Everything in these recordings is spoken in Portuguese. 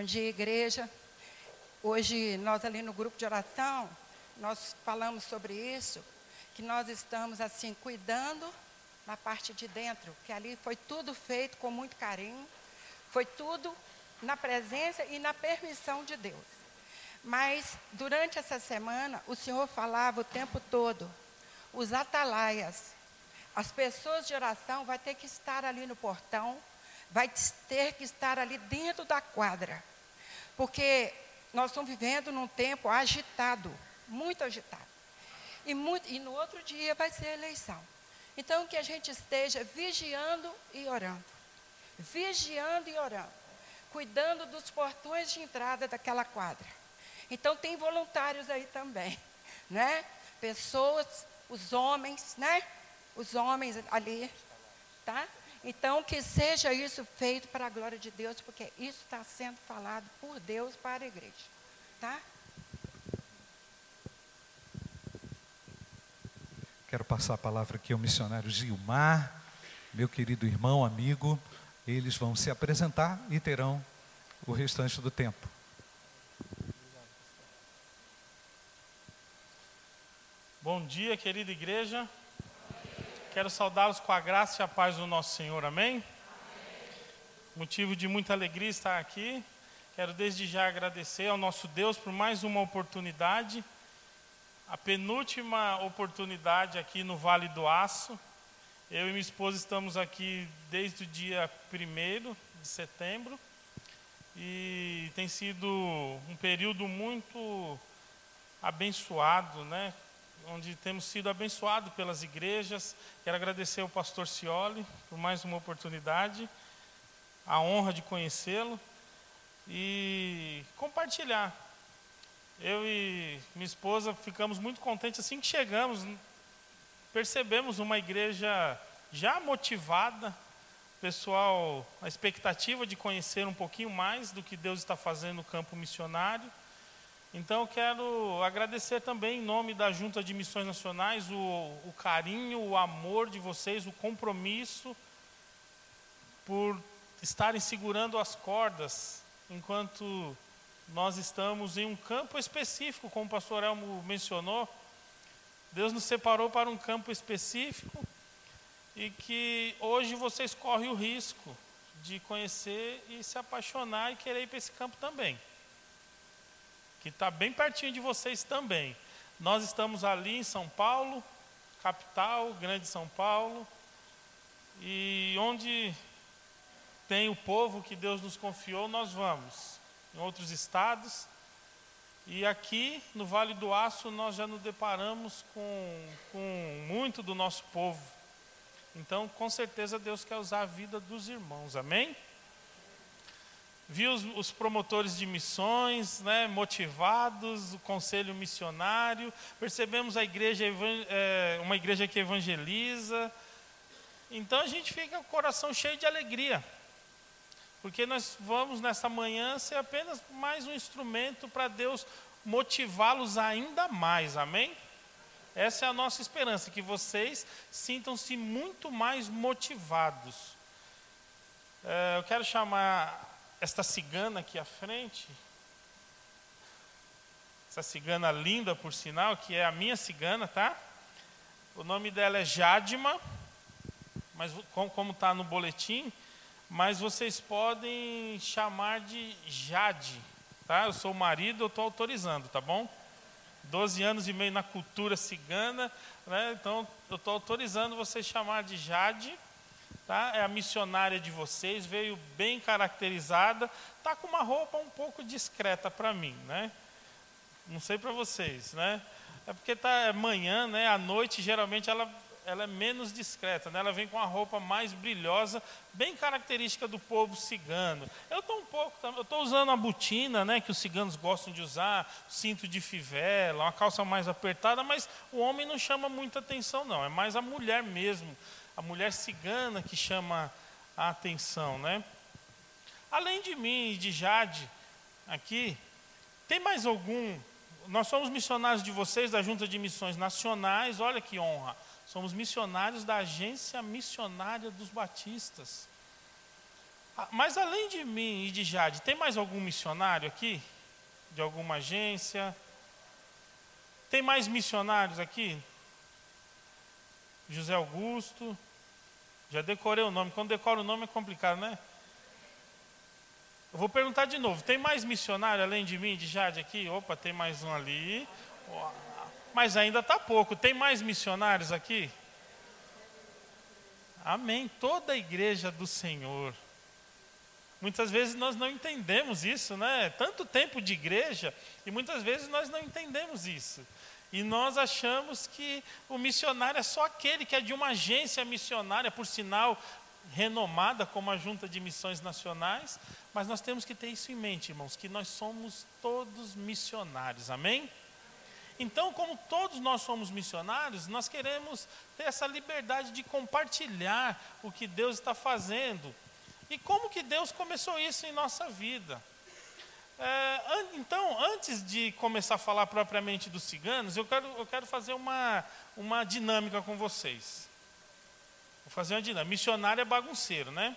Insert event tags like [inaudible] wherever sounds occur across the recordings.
Bom dia, igreja. Hoje, nós ali no grupo de oração, nós falamos sobre isso, que nós estamos assim, cuidando na parte de dentro, que ali foi tudo feito com muito carinho, foi tudo na presença e na permissão de Deus. Mas, durante essa semana, o Senhor falava o tempo todo, os atalaias, as pessoas de oração vai ter que estar ali no portão, vai ter que estar ali dentro da quadra. Porque nós estamos vivendo num tempo agitado, muito agitado. E, muito, e no outro dia vai ser eleição. Então, que a gente esteja vigiando e orando. Vigiando e orando. Cuidando dos portões de entrada daquela quadra. Então, tem voluntários aí também, [laughs] né? Pessoas, os homens, né? Os homens ali, tá? Então, que seja isso feito para a glória de Deus, porque isso está sendo falado por Deus para a igreja. Tá? Quero passar a palavra aqui ao missionário Gilmar, meu querido irmão, amigo. Eles vão se apresentar e terão o restante do tempo. Bom dia, querida igreja. Quero saudá-los com a graça e a paz do nosso Senhor, amém? amém? Motivo de muita alegria estar aqui. Quero desde já agradecer ao nosso Deus por mais uma oportunidade, a penúltima oportunidade aqui no Vale do Aço. Eu e minha esposa estamos aqui desde o dia 1 de setembro e tem sido um período muito abençoado, né? Onde temos sido abençoados pelas igrejas. Quero agradecer ao pastor Cioli por mais uma oportunidade, a honra de conhecê-lo e compartilhar. Eu e minha esposa ficamos muito contentes assim que chegamos, percebemos uma igreja já motivada, pessoal, a expectativa de conhecer um pouquinho mais do que Deus está fazendo no campo missionário. Então, quero agradecer também, em nome da Junta de Missões Nacionais, o, o carinho, o amor de vocês, o compromisso por estarem segurando as cordas enquanto nós estamos em um campo específico, como o pastor Elmo mencionou. Deus nos separou para um campo específico e que hoje vocês correm o risco de conhecer e se apaixonar e querer ir para esse campo também que está bem pertinho de vocês também. Nós estamos ali em São Paulo, capital, grande São Paulo, e onde tem o povo que Deus nos confiou, nós vamos. Em outros estados. E aqui no Vale do Aço nós já nos deparamos com, com muito do nosso povo. Então, com certeza, Deus quer usar a vida dos irmãos, amém? Vi os, os, promotores de missões né, motivados, o conselho missionário, percebemos a igreja, é, uma igreja que evangeliza. Então a gente fica com o coração cheio de alegria, porque nós vamos nessa manhã ser apenas mais um instrumento para Deus motivá-los ainda mais, amém? Essa é a nossa esperança, que vocês sintam-se muito mais motivados. É, eu quero chamar esta cigana aqui à frente, essa cigana linda, por sinal, que é a minha cigana, tá? O nome dela é Jadima, mas como está no boletim, mas vocês podem chamar de Jade, tá? Eu sou o marido, eu estou autorizando, tá bom? 12 anos e meio na cultura cigana, né? então eu estou autorizando vocês chamar de Jade tá? É a missionária de vocês, veio bem caracterizada, tá com uma roupa um pouco discreta para mim, né? Não sei para vocês, né? É porque tá é manhã, né? À noite geralmente ela ela é menos discreta, né? ela vem com a roupa mais brilhosa, bem característica do povo cigano. Eu estou um pouco, eu estou usando a botina, né, que os ciganos gostam de usar, cinto de fivela, uma calça mais apertada, mas o homem não chama muita atenção, não. É mais a mulher mesmo a mulher cigana que chama a atenção, né? Além de mim e de Jade, aqui, tem mais algum? Nós somos missionários de vocês da Junta de Missões Nacionais, olha que honra. Somos missionários da Agência Missionária dos Batistas. Ah, Mas além de mim e de Jade, tem mais algum missionário aqui? De alguma agência? Tem mais missionários aqui? José Augusto. Já decorei o nome. Quando decora o nome é complicado, né? Eu vou perguntar de novo. Tem mais missionário além de mim, de Jade aqui? Opa, tem mais um ali. Mas ainda está pouco. Tem mais missionários aqui? Amém. Toda a igreja do Senhor. Muitas vezes nós não entendemos isso, né? Tanto tempo de igreja e muitas vezes nós não entendemos isso. E nós achamos que o missionário é só aquele que é de uma agência missionária, por sinal renomada como a Junta de Missões Nacionais, mas nós temos que ter isso em mente, irmãos, que nós somos todos missionários. Amém? Então, como todos nós somos missionários, nós queremos ter essa liberdade de compartilhar o que Deus está fazendo. E como que Deus começou isso em nossa vida? É, então, antes de começar a falar propriamente dos ciganos, eu quero, eu quero fazer uma, uma dinâmica com vocês. Vou fazer uma dinâmica. Missionário é bagunceiro, né?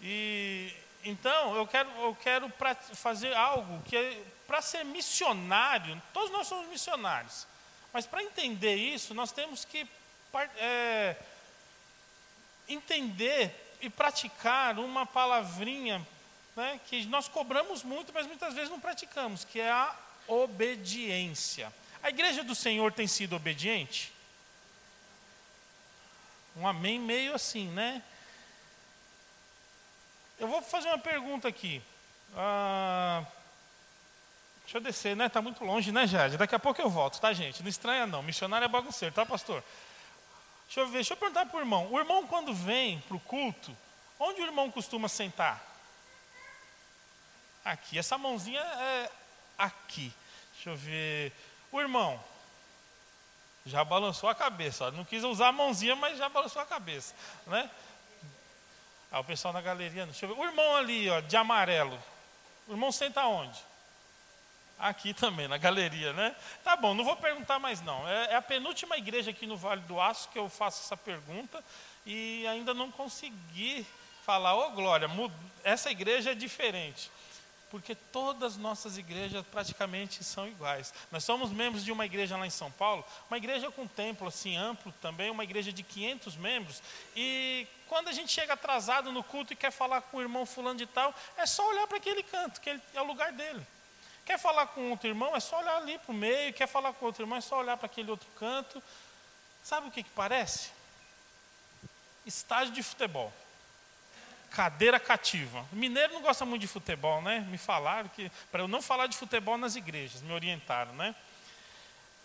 E então eu quero, eu quero fazer algo que é para ser missionário, todos nós somos missionários, mas para entender isso, nós temos que é, entender e praticar uma palavrinha né, que nós cobramos muito, mas muitas vezes não praticamos, que é a obediência. A igreja do Senhor tem sido obediente? Um amém meio assim, né? Eu vou fazer uma pergunta aqui. Ah, deixa eu descer, né? Está muito longe, né, Jade? Daqui a pouco eu volto, tá, gente? Não estranha, não. Missionário é bagunceiro, tá, pastor? Deixa eu ver, deixa eu perguntar para o irmão. O irmão, quando vem para o culto, onde o irmão costuma sentar? Aqui. Essa mãozinha é aqui. Deixa eu ver. O irmão já balançou a cabeça. Não quis usar a mãozinha, mas já balançou a cabeça. Né? Ah, o pessoal na galeria. Deixa eu ver. O irmão ali, ó, de amarelo. O irmão senta onde? Aqui também, na galeria, né? Tá bom, não vou perguntar mais não. É, é a penúltima igreja aqui no Vale do Aço que eu faço essa pergunta e ainda não consegui falar, ô Glória, mu- essa igreja é diferente. Porque todas as nossas igrejas praticamente são iguais. Nós somos membros de uma igreja lá em São Paulo, uma igreja com templo assim amplo também, uma igreja de 500 membros. E quando a gente chega atrasado no culto e quer falar com o irmão fulano de tal, é só olhar para aquele canto, que é o lugar dele. Quer falar com outro irmão, é só olhar ali para o meio. Quer falar com outro irmão, é só olhar para aquele outro canto. Sabe o que, que parece? Estádio de futebol. Cadeira cativa. Mineiro não gosta muito de futebol, né? Me falaram que para eu não falar de futebol nas igrejas, me orientaram, né?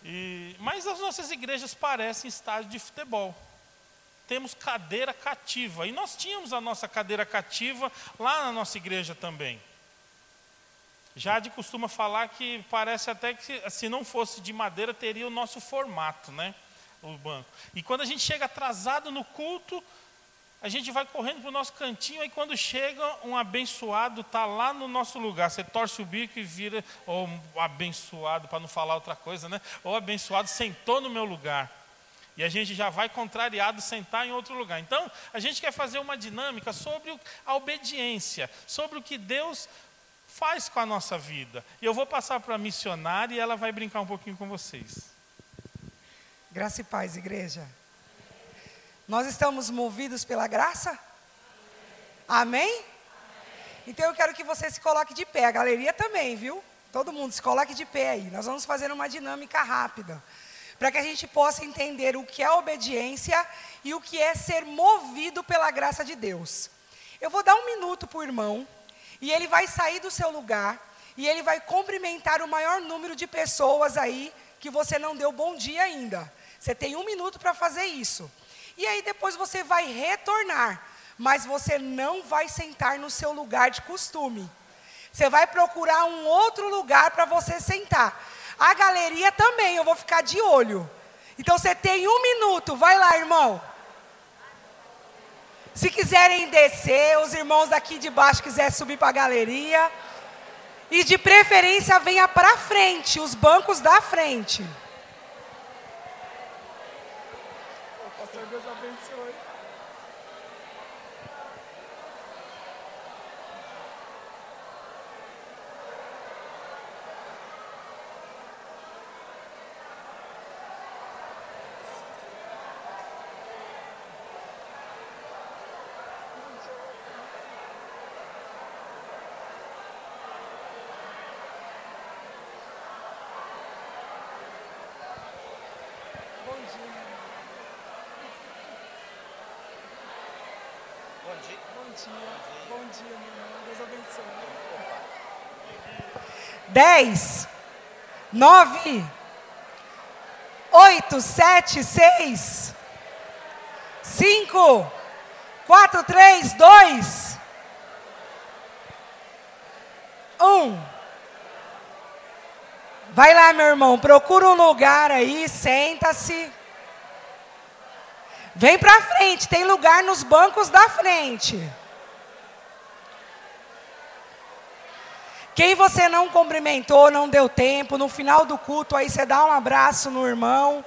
E, mas as nossas igrejas parecem estádio de futebol. Temos cadeira cativa. E nós tínhamos a nossa cadeira cativa lá na nossa igreja também. Jade costuma falar que parece até que se não fosse de madeira teria o nosso formato, né? O banco. E quando a gente chega atrasado no culto, a gente vai correndo para o nosso cantinho, aí quando chega um abençoado, está lá no nosso lugar. Você torce o bico e vira, ou um abençoado, para não falar outra coisa, né? Ou abençoado sentou no meu lugar. E a gente já vai contrariado sentar em outro lugar. Então, a gente quer fazer uma dinâmica sobre a obediência, sobre o que Deus faz com a nossa vida. E eu vou passar para a missionária e ela vai brincar um pouquinho com vocês. Graça e paz, igreja. Nós estamos movidos pela graça? Amém? Então eu quero que você se coloque de pé, a galeria também, viu? Todo mundo se coloque de pé aí. Nós vamos fazer uma dinâmica rápida, para que a gente possa entender o que é obediência e o que é ser movido pela graça de Deus. Eu vou dar um minuto para o irmão, e ele vai sair do seu lugar, e ele vai cumprimentar o maior número de pessoas aí que você não deu bom dia ainda. Você tem um minuto para fazer isso. E aí depois você vai retornar, mas você não vai sentar no seu lugar de costume. Você vai procurar um outro lugar para você sentar. A galeria também, eu vou ficar de olho. Então você tem um minuto, vai lá, irmão. Se quiserem descer, os irmãos daqui de baixo quiserem subir para a galeria. E de preferência venha para frente, os bancos da frente. O pastor Deus abençoe. Dia. Bom dia, meu irmão. Deus abençoe. Dez, nove, oito, sete, seis, cinco, quatro, três, dois, um. Vai lá, meu irmão, procura um lugar aí, senta-se. Vem para frente, tem lugar nos bancos da frente. Quem você não cumprimentou, não deu tempo, no final do culto aí você dá um abraço no irmão.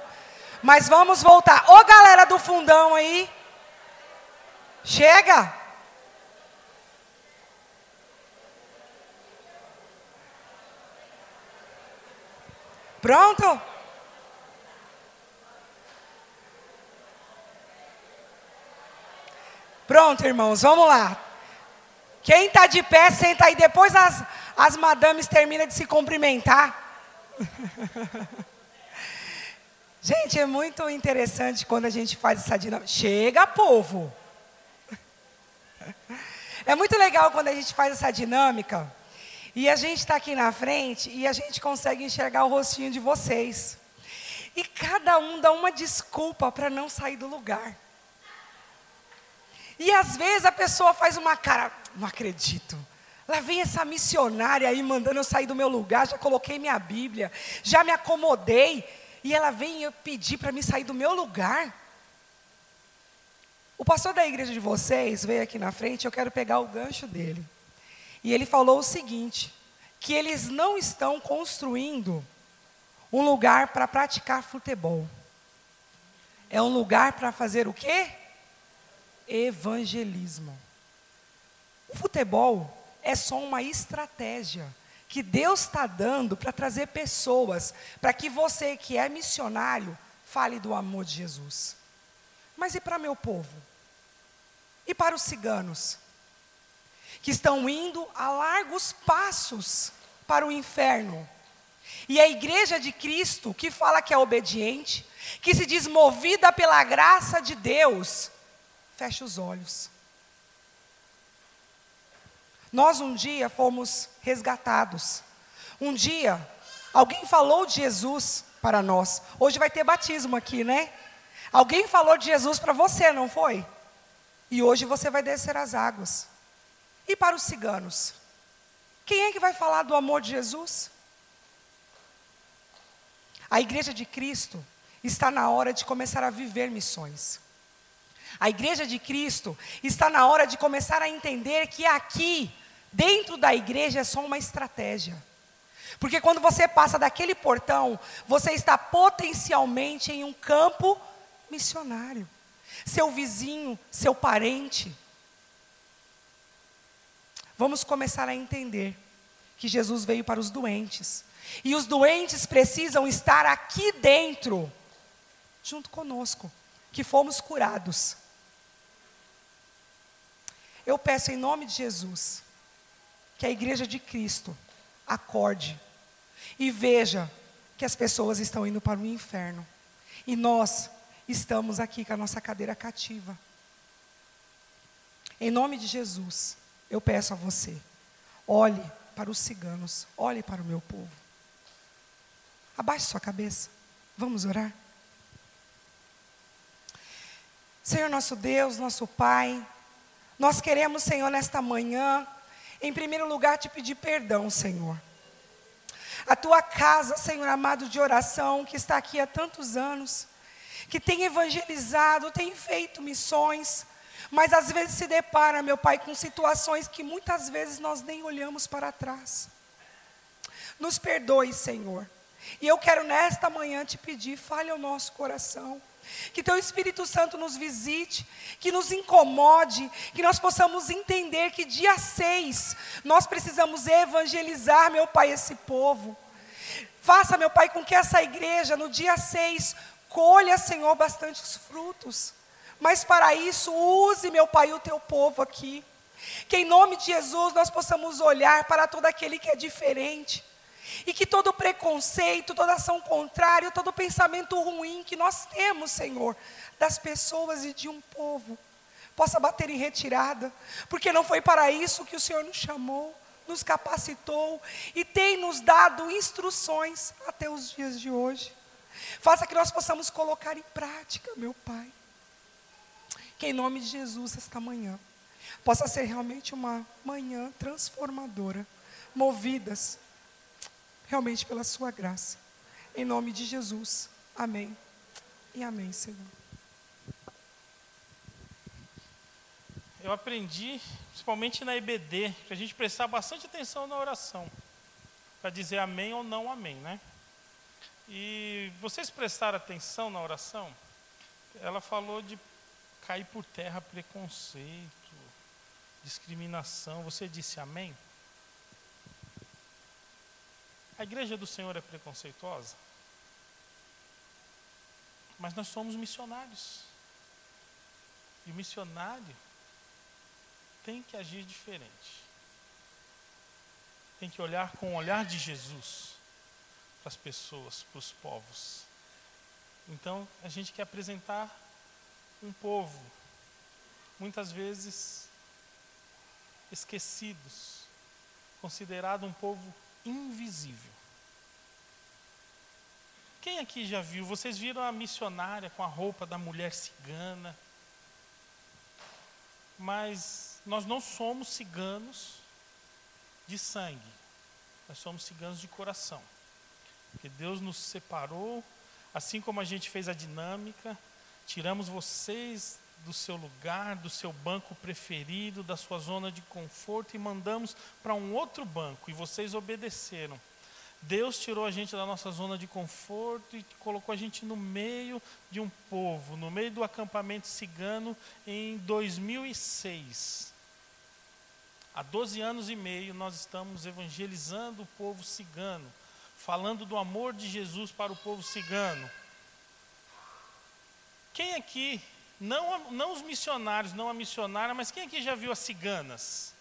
Mas vamos voltar. Ô galera do fundão aí. Chega. Pronto? Pronto, irmãos, vamos lá. Quem está de pé, senta aí. Depois as, as madames terminam de se cumprimentar. [laughs] gente, é muito interessante quando a gente faz essa dinâmica. Chega, povo! É muito legal quando a gente faz essa dinâmica. E a gente está aqui na frente e a gente consegue enxergar o rostinho de vocês. E cada um dá uma desculpa para não sair do lugar. E às vezes a pessoa faz uma cara, não acredito. Lá vem essa missionária aí mandando eu sair do meu lugar, já coloquei minha Bíblia, já me acomodei, e ela vem pedir para me sair do meu lugar. O pastor da igreja de vocês veio aqui na frente, eu quero pegar o gancho dele. E ele falou o seguinte: que eles não estão construindo um lugar para praticar futebol. É um lugar para fazer o quê? evangelismo. O futebol é só uma estratégia que Deus está dando para trazer pessoas, para que você que é missionário fale do amor de Jesus. Mas e para meu povo? E para os ciganos? Que estão indo a largos passos para o inferno. E a igreja de Cristo, que fala que é obediente, que se diz movida pela graça de Deus, Feche os olhos. Nós um dia fomos resgatados. Um dia, alguém falou de Jesus para nós. Hoje vai ter batismo aqui, né? Alguém falou de Jesus para você, não foi? E hoje você vai descer as águas. E para os ciganos? Quem é que vai falar do amor de Jesus? A igreja de Cristo está na hora de começar a viver missões. A igreja de Cristo está na hora de começar a entender que aqui, dentro da igreja, é só uma estratégia. Porque quando você passa daquele portão, você está potencialmente em um campo missionário. Seu vizinho, seu parente. Vamos começar a entender que Jesus veio para os doentes. E os doentes precisam estar aqui dentro, junto conosco, que fomos curados. Eu peço em nome de Jesus que a igreja de Cristo acorde e veja que as pessoas estão indo para o inferno e nós estamos aqui com a nossa cadeira cativa. Em nome de Jesus, eu peço a você, olhe para os ciganos, olhe para o meu povo. Abaixe sua cabeça, vamos orar. Senhor nosso Deus, nosso Pai, nós queremos, Senhor, nesta manhã, em primeiro lugar, te pedir perdão, Senhor. A tua casa, Senhor amado de oração, que está aqui há tantos anos, que tem evangelizado, tem feito missões, mas às vezes se depara, meu Pai, com situações que muitas vezes nós nem olhamos para trás. Nos perdoe, Senhor. E eu quero nesta manhã te pedir, fale ao nosso coração. Que teu Espírito Santo nos visite, que nos incomode, que nós possamos entender que dia 6 nós precisamos evangelizar, meu Pai, esse povo. Faça, meu Pai, com que essa igreja no dia 6 colha, Senhor, bastantes frutos. Mas para isso, use, meu Pai, o teu povo aqui. Que em nome de Jesus nós possamos olhar para todo aquele que é diferente e que todo preconceito, toda ação contrária, todo pensamento ruim que nós temos, Senhor, das pessoas e de um povo, possa bater em retirada, porque não foi para isso que o Senhor nos chamou, nos capacitou e tem nos dado instruções até os dias de hoje. Faça que nós possamos colocar em prática, meu Pai. Que em nome de Jesus, esta manhã, possa ser realmente uma manhã transformadora, movidas realmente pela Sua graça. Em nome de Jesus. Amém. E amém, Senhor. Eu aprendi, principalmente na EBD, para a gente prestar bastante atenção na oração, para dizer amém ou não amém, né? E vocês prestaram atenção na oração? Ela falou de cair por terra preconceito, discriminação. Você disse amém? A igreja do Senhor é preconceituosa? Mas nós somos missionários. E o missionário tem que agir diferente. Tem que olhar com o olhar de Jesus para as pessoas, para os povos. Então, a gente quer apresentar um povo, muitas vezes esquecidos, considerado um povo invisível. Quem aqui já viu? Vocês viram a missionária com a roupa da mulher cigana? Mas nós não somos ciganos de sangue, nós somos ciganos de coração. Porque Deus nos separou, assim como a gente fez a dinâmica, tiramos vocês do seu lugar, do seu banco preferido, da sua zona de conforto e mandamos para um outro banco e vocês obedeceram. Deus tirou a gente da nossa zona de conforto e colocou a gente no meio de um povo, no meio do acampamento cigano em 2006. Há 12 anos e meio nós estamos evangelizando o povo cigano falando do amor de Jesus para o povo cigano. Quem aqui, não, não os missionários, não a missionária, mas quem aqui já viu as ciganas?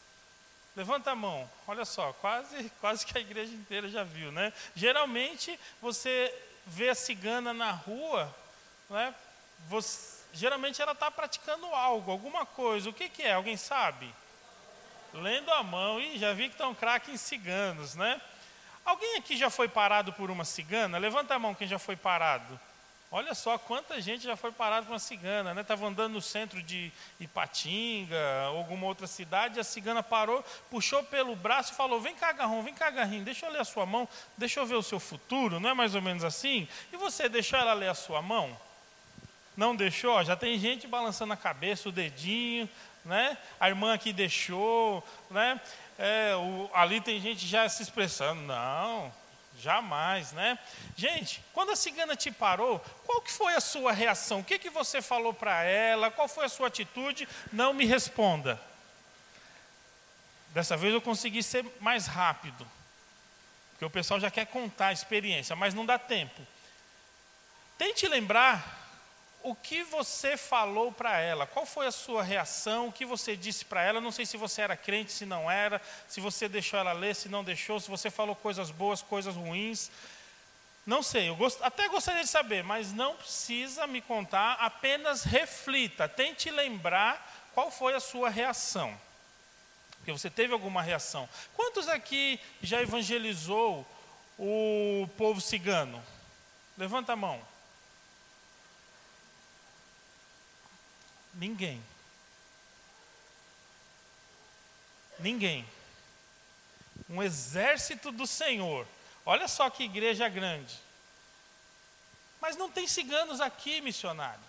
Levanta a mão. Olha só, quase, [laughs] quase que a igreja inteira já viu, né? Geralmente você vê a cigana na rua, né? Você, geralmente ela está praticando algo, alguma coisa. O que, que é? Alguém sabe? Lendo a mão. e já vi que estão craque em ciganos, né? Alguém aqui já foi parado por uma cigana? Levanta a mão quem já foi parado. Olha só quanta gente já foi parado por uma cigana, né? Estava andando no centro de Ipatinga, alguma outra cidade, a cigana parou, puxou pelo braço e falou: Vem cá, Garrão, vem cá, Garrinho, deixa eu ler a sua mão, deixa eu ver o seu futuro, não é mais ou menos assim? E você deixou ela ler a sua mão? Não deixou? Já tem gente balançando a cabeça, o dedinho, né? A irmã aqui deixou, né? É, o, ali tem gente já se expressando, não, jamais, né? Gente, quando a cigana te parou, qual que foi a sua reação? O que, que você falou para ela? Qual foi a sua atitude? Não me responda. Dessa vez eu consegui ser mais rápido, porque o pessoal já quer contar a experiência, mas não dá tempo. Tente lembrar o que você falou para ela? Qual foi a sua reação? O que você disse para ela? Não sei se você era crente, se não era, se você deixou ela ler, se não deixou, se você falou coisas boas, coisas ruins. Não sei, eu gost... até gostaria de saber, mas não precisa me contar, apenas reflita, tente lembrar qual foi a sua reação. Porque você teve alguma reação. Quantos aqui já evangelizou o povo cigano? Levanta a mão. Ninguém. Ninguém. Um exército do Senhor. Olha só que igreja grande. Mas não tem ciganos aqui, missionário.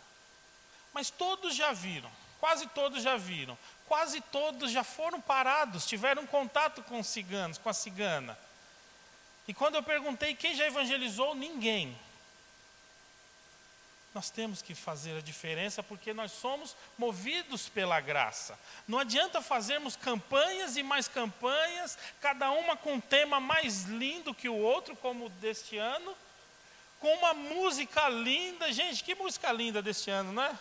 Mas todos já viram, quase todos já viram, quase todos já foram parados, tiveram contato com os ciganos, com a cigana. E quando eu perguntei quem já evangelizou, ninguém nós temos que fazer a diferença porque nós somos movidos pela graça. Não adianta fazermos campanhas e mais campanhas, cada uma com um tema mais lindo que o outro, como deste ano, com uma música linda. Gente, que música linda deste ano, né?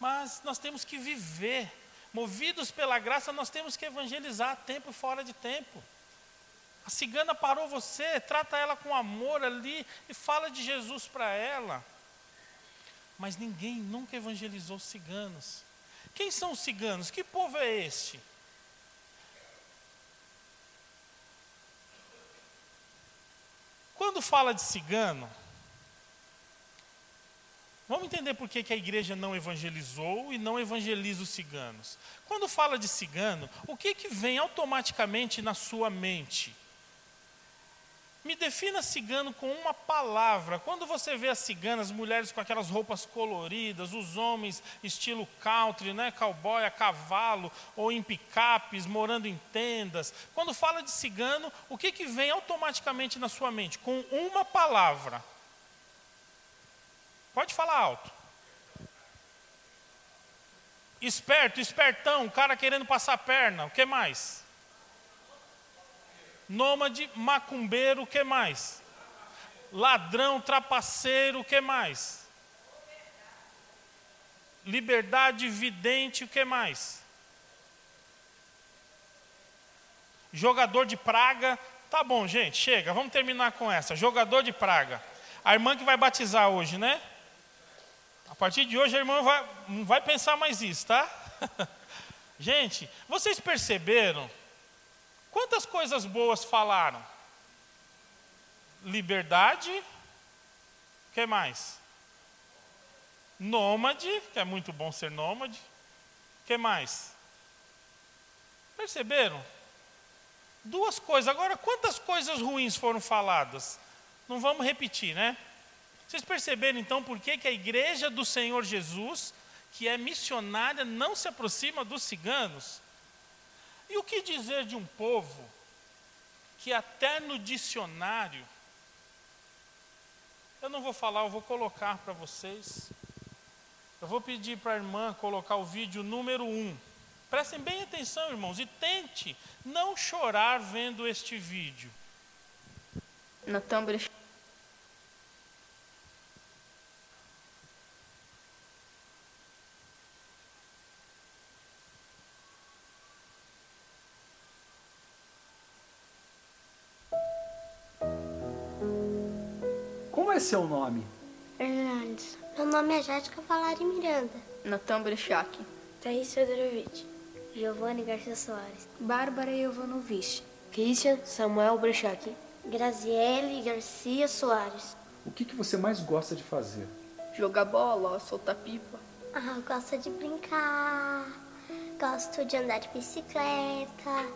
Mas nós temos que viver. Movidos pela graça, nós temos que evangelizar tempo fora de tempo. A cigana parou você, trata ela com amor ali e fala de Jesus para ela. mas ninguém nunca evangelizou ciganos. Quem são os ciganos? Que povo é este? Quando fala de cigano, vamos entender por que, que a igreja não evangelizou e não evangeliza os ciganos. Quando fala de cigano, o que, que vem automaticamente na sua mente? Me defina cigano com uma palavra. Quando você vê as ciganas, as mulheres com aquelas roupas coloridas, os homens estilo country, né, cowboy a cavalo ou em picapes, morando em tendas. Quando fala de cigano, o que, que vem automaticamente na sua mente? Com uma palavra. Pode falar alto. Esperto, espertão, cara querendo passar a perna. O que mais? Nômade, macumbeiro, o que mais? Ladrão, trapaceiro, o que mais? Liberdade, vidente, o que mais? Jogador de praga. Tá bom, gente, chega, vamos terminar com essa. Jogador de praga. A irmã que vai batizar hoje, né? A partir de hoje a irmã vai, não vai pensar mais isso, tá? [laughs] gente, vocês perceberam Quantas coisas boas falaram? Liberdade, o que mais? Nômade, que é muito bom ser nômade. O que mais? Perceberam? Duas coisas. Agora, quantas coisas ruins foram faladas? Não vamos repetir, né? Vocês perceberam então por que, que a igreja do Senhor Jesus, que é missionária, não se aproxima dos ciganos? E o que dizer de um povo que até no dicionário, eu não vou falar, eu vou colocar para vocês. Eu vou pedir para a irmã colocar o vídeo número um. Prestem bem atenção, irmãos, e tente não chorar vendo este vídeo. No Tumblr seu nome? Hernandes. Meu nome é Jéssica Valari Miranda. Natan Brechak. Thaís Fedorovitch. Giovanni Garcia Soares. Bárbara Jovanovic. Christian Samuel Brechak. Graziele Garcia Soares. O que, que você mais gosta de fazer? Jogar bola, soltar pipa. Ah, gosto de brincar. Gosto de andar de bicicleta.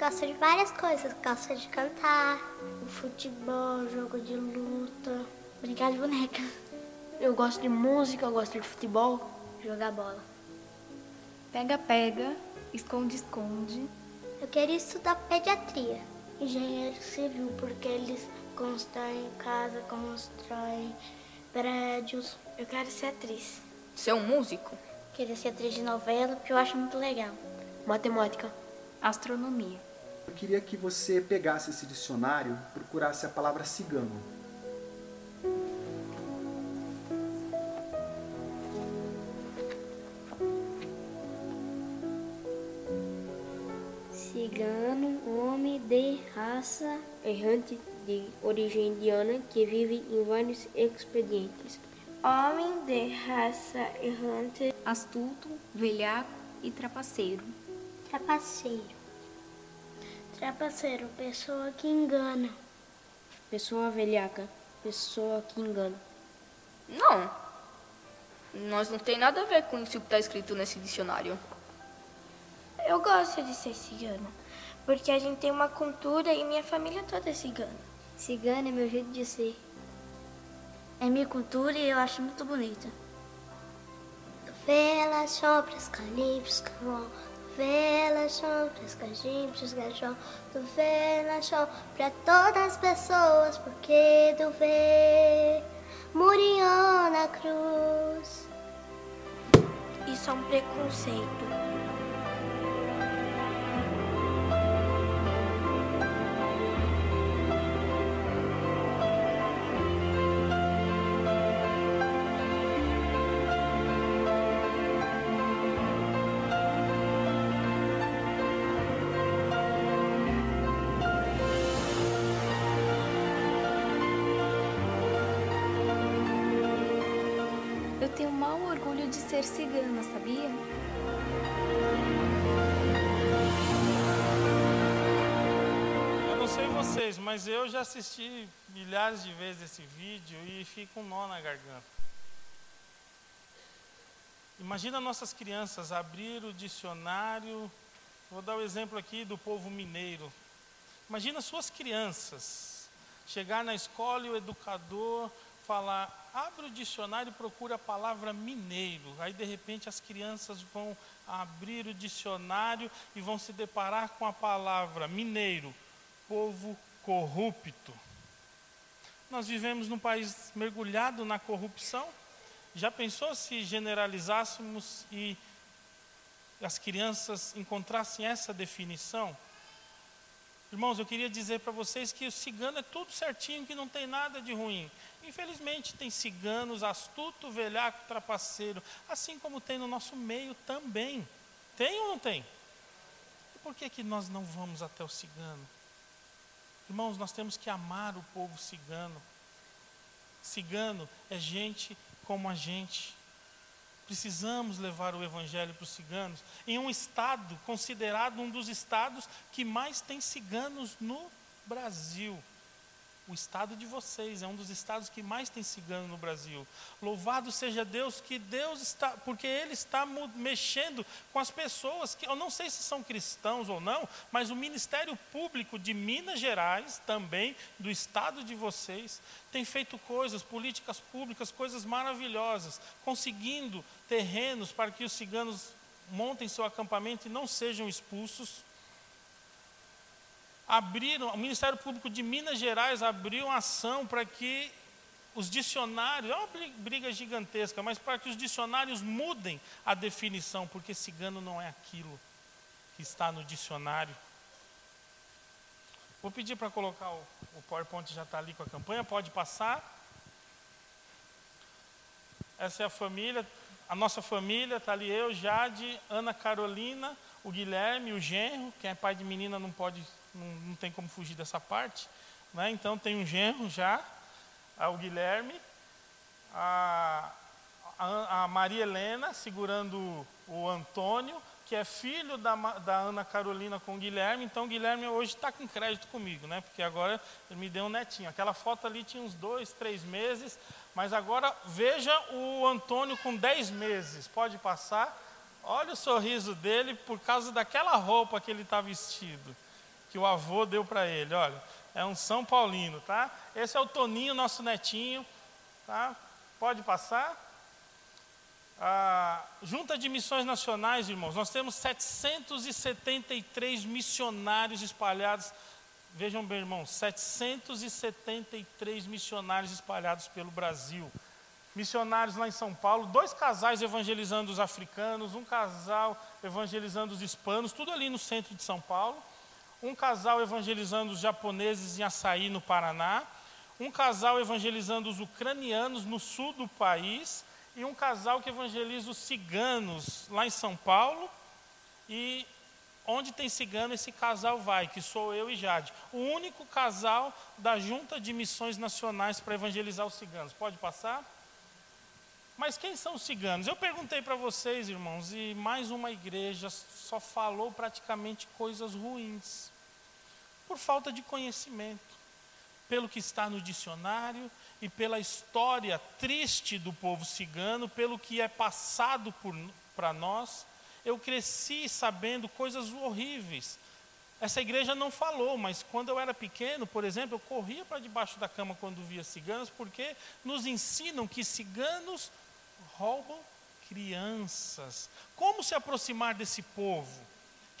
Gosto de várias coisas. Gosto de cantar. Futebol, jogo de luta. Brincar de boneca. Eu gosto de música, eu gosto de futebol. Jogar bola. Pega-pega, esconde-esconde. Eu queria estudar pediatria. Engenheiro civil, porque eles constroem casa, constroem prédios. Eu quero ser atriz. Ser um músico? Queria ser atriz de novela, porque eu acho muito legal. Matemática. Astronomia. Eu queria que você pegasse esse dicionário e procurasse a palavra cigano. Cigano, homem de raça errante de origem indiana que vive em vários expedientes. Homem de raça errante, astuto, velhaco e trapaceiro. Trapaceiro. Trapaceiro, pessoa que engana. Pessoa velhaca, pessoa que engana. Não. Nós não tem nada a ver com isso que está escrito nesse dicionário. Eu gosto de ser cigana, porque a gente tem uma cultura e minha família toda é cigana. Cigana é meu jeito de ser. É minha cultura e eu acho muito bonita. Velas, sombras, calipsos, carvão. Velas, sombras, cajimpos, gajão. Tu velas, pra todas as pessoas, porque tu vê Murió na cruz. Isso é um preconceito. Orgulho de ser cigana, sabia? Eu não sei vocês, mas eu já assisti milhares de vezes esse vídeo e fica um nó na garganta. Imagina nossas crianças abrir o dicionário. Vou dar o exemplo aqui do povo mineiro. Imagina suas crianças chegar na escola e o educador falar: abre o dicionário e procura a palavra mineiro. Aí de repente as crianças vão abrir o dicionário e vão se deparar com a palavra mineiro, povo corrupto. Nós vivemos num país mergulhado na corrupção. Já pensou se generalizássemos e as crianças encontrassem essa definição? Irmãos, eu queria dizer para vocês que o cigano é tudo certinho, que não tem nada de ruim. Infelizmente, tem ciganos astuto, velhaco, trapaceiro, assim como tem no nosso meio também. Tem ou não tem? E por que, que nós não vamos até o cigano? Irmãos, nós temos que amar o povo cigano. Cigano é gente como a gente. Precisamos levar o evangelho para os ciganos em um estado considerado um dos estados que mais tem ciganos no Brasil. O estado de vocês é um dos estados que mais tem cigano no Brasil. Louvado seja Deus que Deus está, porque Ele está mexendo com as pessoas que eu não sei se são cristãos ou não, mas o Ministério Público de Minas Gerais, também do estado de vocês, tem feito coisas, políticas públicas, coisas maravilhosas, conseguindo terrenos para que os ciganos montem seu acampamento e não sejam expulsos abriram, o Ministério Público de Minas Gerais abriu uma ação para que os dicionários, é uma briga gigantesca, mas para que os dicionários mudem a definição, porque cigano não é aquilo que está no dicionário. Vou pedir para colocar o, o PowerPoint já está ali com a campanha, pode passar. Essa é a família, a nossa família, está ali eu, Jade, Ana Carolina, o Guilherme, o genro, quem é pai de menina não pode não, não tem como fugir dessa parte. Né? Então tem um genro já, o Guilherme, a, a, a, Maria Helena segurando o Antônio, que é filho da, da Ana Carolina com o Guilherme. Então o Guilherme hoje está com crédito comigo, né? porque agora ele me deu um netinho. Aquela foto ali tinha uns dois, três meses, mas agora veja o Antônio com dez meses. Pode passar. Olha o sorriso dele por causa daquela roupa que ele está vestido que o avô deu para ele. Olha, é um São Paulino, tá? Esse é o Toninho, nosso netinho, tá? Pode passar. Junta de Missões Nacionais, irmãos, nós temos 773 missionários espalhados. Vejam bem, irmãos, 773 missionários espalhados pelo Brasil. Missionários lá em São Paulo, dois casais evangelizando os africanos, um casal evangelizando os hispanos, tudo ali no centro de São Paulo um casal evangelizando os japoneses em Açaí, no Paraná, um casal evangelizando os ucranianos no sul do país, e um casal que evangeliza os ciganos lá em São Paulo. E onde tem cigano, esse casal vai, que sou eu e Jade. O único casal da Junta de Missões Nacionais para evangelizar os ciganos. Pode passar? Mas quem são os ciganos? Eu perguntei para vocês, irmãos, e mais uma igreja só falou praticamente coisas ruins por falta de conhecimento, pelo que está no dicionário e pela história triste do povo cigano, pelo que é passado para nós. Eu cresci sabendo coisas horríveis. Essa igreja não falou, mas quando eu era pequeno, por exemplo, eu corria para debaixo da cama quando via ciganos, porque nos ensinam que ciganos roubam crianças. Como se aproximar desse povo?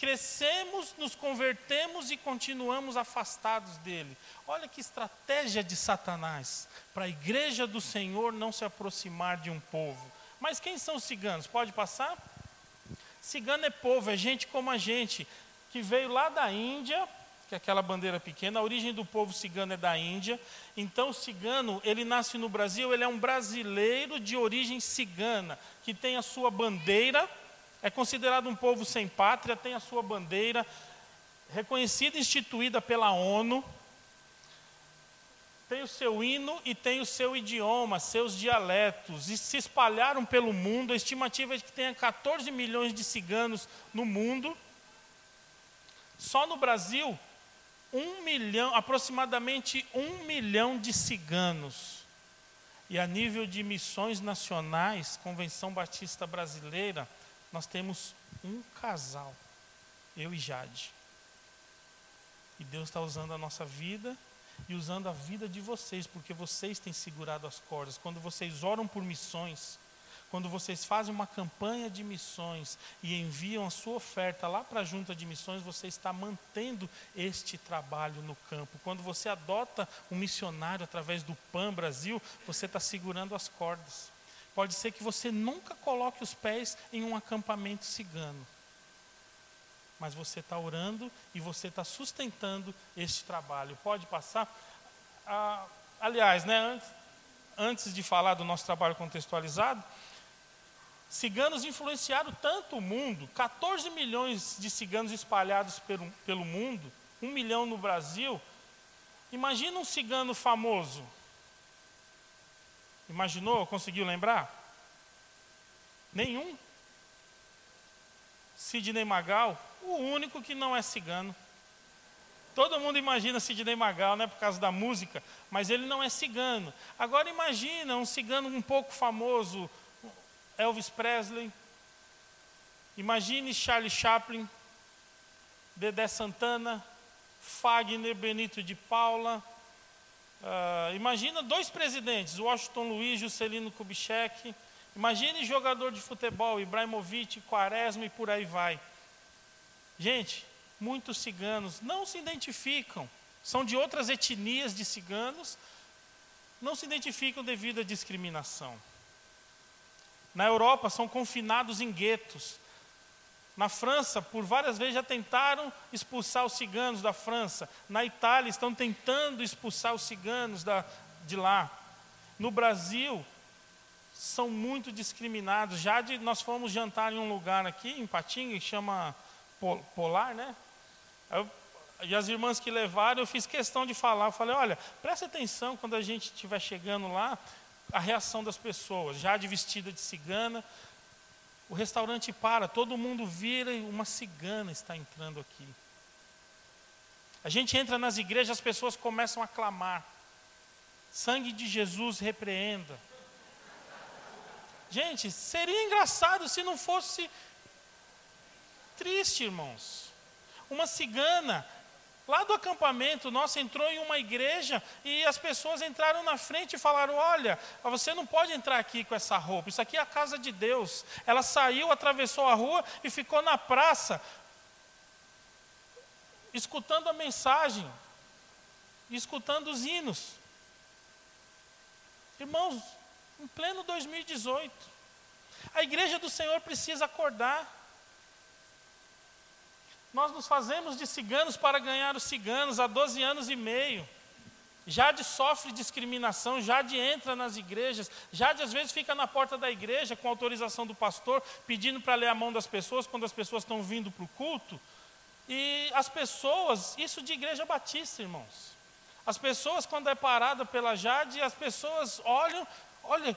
Crescemos, nos convertemos e continuamos afastados dele. Olha que estratégia de Satanás para a igreja do Senhor não se aproximar de um povo. Mas quem são os ciganos? Pode passar? Cigano é povo, é gente como a gente, que veio lá da Índia, que é aquela bandeira pequena, a origem do povo cigano é da Índia. Então, o cigano, ele nasce no Brasil, ele é um brasileiro de origem cigana, que tem a sua bandeira é considerado um povo sem pátria, tem a sua bandeira, reconhecida e instituída pela ONU. tem o seu hino e tem o seu idioma, seus dialetos, e se espalharam pelo mundo. A estimativa é que tenha 14 milhões de ciganos no mundo. Só no Brasil, um milhão, aproximadamente um milhão de ciganos. E a nível de missões nacionais, Convenção Batista Brasileira, nós temos um casal, eu e Jade. E Deus está usando a nossa vida e usando a vida de vocês, porque vocês têm segurado as cordas. Quando vocês oram por missões, quando vocês fazem uma campanha de missões e enviam a sua oferta lá para a junta de missões, você está mantendo este trabalho no campo. Quando você adota um missionário através do PAN Brasil, você está segurando as cordas. Pode ser que você nunca coloque os pés em um acampamento cigano mas você está orando e você está sustentando este trabalho. Pode passar? Ah, aliás, né, antes, antes de falar do nosso trabalho contextualizado, ciganos influenciaram tanto o mundo 14 milhões de ciganos espalhados pelo, pelo mundo, um milhão no Brasil. Imagina um cigano famoso. Imaginou? Conseguiu lembrar? Nenhum. Sidney Magal, o único que não é cigano. Todo mundo imagina Sidney Magal, né, por causa da música, mas ele não é cigano. Agora imagina um cigano um pouco famoso, Elvis Presley. Imagine Charlie Chaplin, Dedé Santana, Fagner Benito de Paula. Uh, imagina dois presidentes, Washington Luiz, Juscelino Kubitschek. Imagine jogador de futebol, Ibrahimovic, Quaresma e por aí vai. Gente, muitos ciganos não se identificam, são de outras etnias de ciganos, não se identificam devido à discriminação. Na Europa são confinados em guetos. Na França, por várias vezes já tentaram expulsar os ciganos da França. Na Itália estão tentando expulsar os ciganos da, de lá. No Brasil, são muito discriminados. Já de, nós fomos jantar em um lugar aqui, em Patinga, que chama Polar, né? Eu, e as irmãs que levaram, eu fiz questão de falar. Eu falei: olha, preste atenção quando a gente estiver chegando lá, a reação das pessoas, já de vestida de cigana. O restaurante para, todo mundo vira e uma cigana está entrando aqui. A gente entra nas igrejas, as pessoas começam a clamar. Sangue de Jesus repreenda. Gente, seria engraçado se não fosse triste, irmãos. Uma cigana lá do acampamento nossa entrou em uma igreja e as pessoas entraram na frente e falaram: Olha, você não pode entrar aqui com essa roupa, isso aqui é a casa de Deus. Ela saiu, atravessou a rua e ficou na praça, escutando a mensagem, escutando os hinos. Irmãos, em pleno 2018. A igreja do Senhor precisa acordar. Nós nos fazemos de ciganos para ganhar os ciganos há 12 anos e meio. Jade sofre discriminação, Jade entra nas igrejas, Jade às vezes fica na porta da igreja com autorização do pastor, pedindo para ler a mão das pessoas quando as pessoas estão vindo para o culto. E as pessoas, isso de igreja batista, irmãos. As pessoas, quando é parada pela Jade, as pessoas olham, Olha,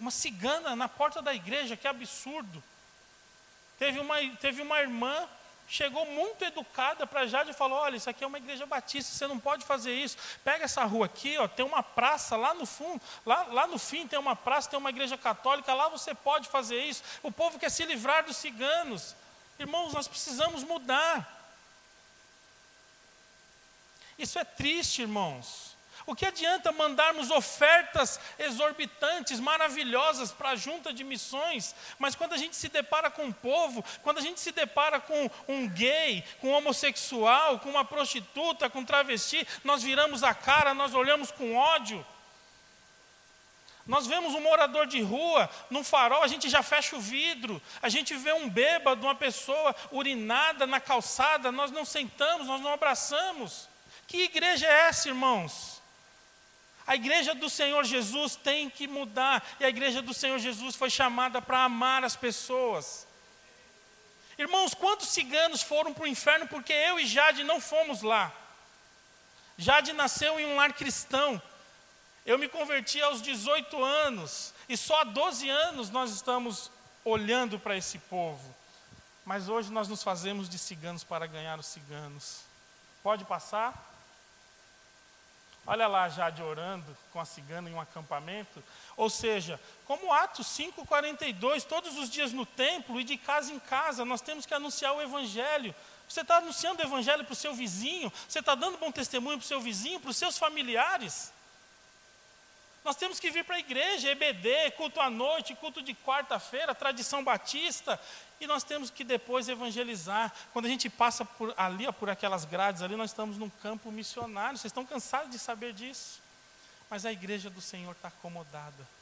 uma cigana na porta da igreja, que absurdo. Teve uma, teve uma irmã, chegou muito educada para Jade e falou: Olha, isso aqui é uma igreja batista, você não pode fazer isso. Pega essa rua aqui, ó, tem uma praça lá no fundo, lá, lá no fim tem uma praça, tem uma igreja católica, lá você pode fazer isso. O povo quer se livrar dos ciganos. Irmãos, nós precisamos mudar. Isso é triste, irmãos. O que adianta mandarmos ofertas exorbitantes, maravilhosas para a junta de missões, mas quando a gente se depara com um povo, quando a gente se depara com um gay, com um homossexual, com uma prostituta, com um travesti, nós viramos a cara, nós olhamos com ódio. Nós vemos um morador de rua, num farol, a gente já fecha o vidro. A gente vê um bêbado, uma pessoa urinada na calçada, nós não sentamos, nós não abraçamos. Que igreja é essa, irmãos? A igreja do Senhor Jesus tem que mudar, e a igreja do Senhor Jesus foi chamada para amar as pessoas. Irmãos, quantos ciganos foram para o inferno porque eu e Jade não fomos lá? Jade nasceu em um lar cristão, Eu me converti aos 18 anos e só há 12 anos nós estamos olhando para esse povo. Mas hoje nós nos fazemos de ciganos para ganhar os ciganos. Pode passar? Olha lá Jade orando com a cigana em um acampamento. Ou seja, como Atos 5,42, todos os dias no templo e de casa em casa, nós temos que anunciar o Evangelho. Você está anunciando o Evangelho para o seu vizinho, você está dando bom testemunho para o seu vizinho, para os seus familiares. Nós temos que vir para a igreja, EBD, culto à noite, culto de quarta-feira, tradição batista, e nós temos que depois evangelizar. Quando a gente passa por ali, ó, por aquelas grades ali, nós estamos num campo missionário. Vocês estão cansados de saber disso? Mas a igreja do Senhor está acomodada.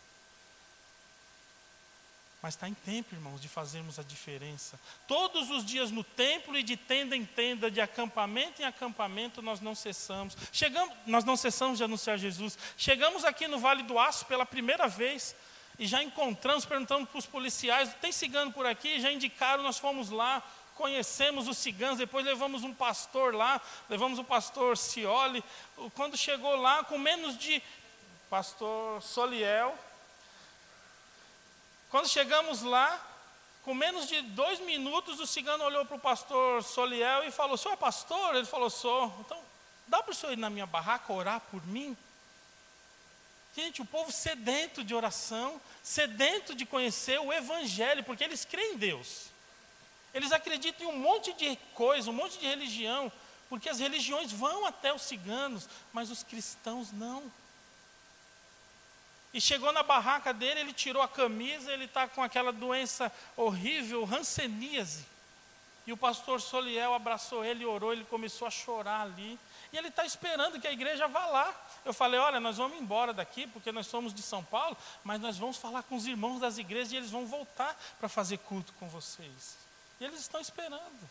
Mas está em tempo, irmãos, de fazermos a diferença. Todos os dias no templo e de tenda em tenda, de acampamento em acampamento, nós não cessamos. Chegamos, nós não cessamos de anunciar Jesus. Chegamos aqui no Vale do Aço pela primeira vez e já encontramos, perguntamos para os policiais: tem cigano por aqui? Já indicaram, nós fomos lá, conhecemos os ciganos, depois levamos um pastor lá, levamos o pastor Cioli. Quando chegou lá, com menos de. Pastor Soliel, quando chegamos lá, com menos de dois minutos, o cigano olhou para o pastor Soliel e falou: Senhor é pastor? Ele falou: Sou. Então, dá para o senhor ir na minha barraca orar por mim? Gente, o povo sedento de oração, sedento de conhecer o Evangelho, porque eles creem em Deus. Eles acreditam em um monte de coisa, um monte de religião, porque as religiões vão até os ciganos, mas os cristãos não. E chegou na barraca dele, ele tirou a camisa, ele está com aquela doença horrível, ranceníase. E o pastor Soliel abraçou ele, orou, ele começou a chorar ali. E ele está esperando que a igreja vá lá. Eu falei: olha, nós vamos embora daqui, porque nós somos de São Paulo, mas nós vamos falar com os irmãos das igrejas e eles vão voltar para fazer culto com vocês. E eles estão esperando.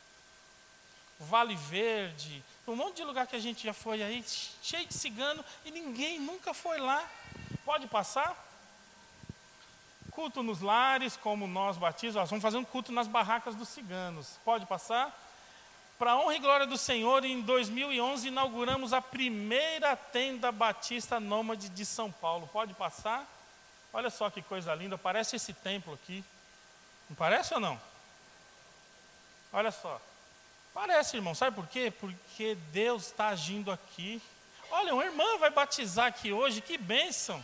Vale Verde, um monte de lugar que a gente já foi aí, cheio de cigano, e ninguém nunca foi lá. Pode passar? Culto nos lares, como nós batistas, nós vamos fazer um culto nas barracas dos ciganos. Pode passar? Para honra e glória do Senhor, em 2011 inauguramos a primeira tenda batista nômade de São Paulo. Pode passar? Olha só que coisa linda, parece esse templo aqui. Não parece ou não? Olha só. Parece, irmão, sabe por quê? Porque Deus está agindo aqui. Olha, uma irmã vai batizar aqui hoje, que bênção.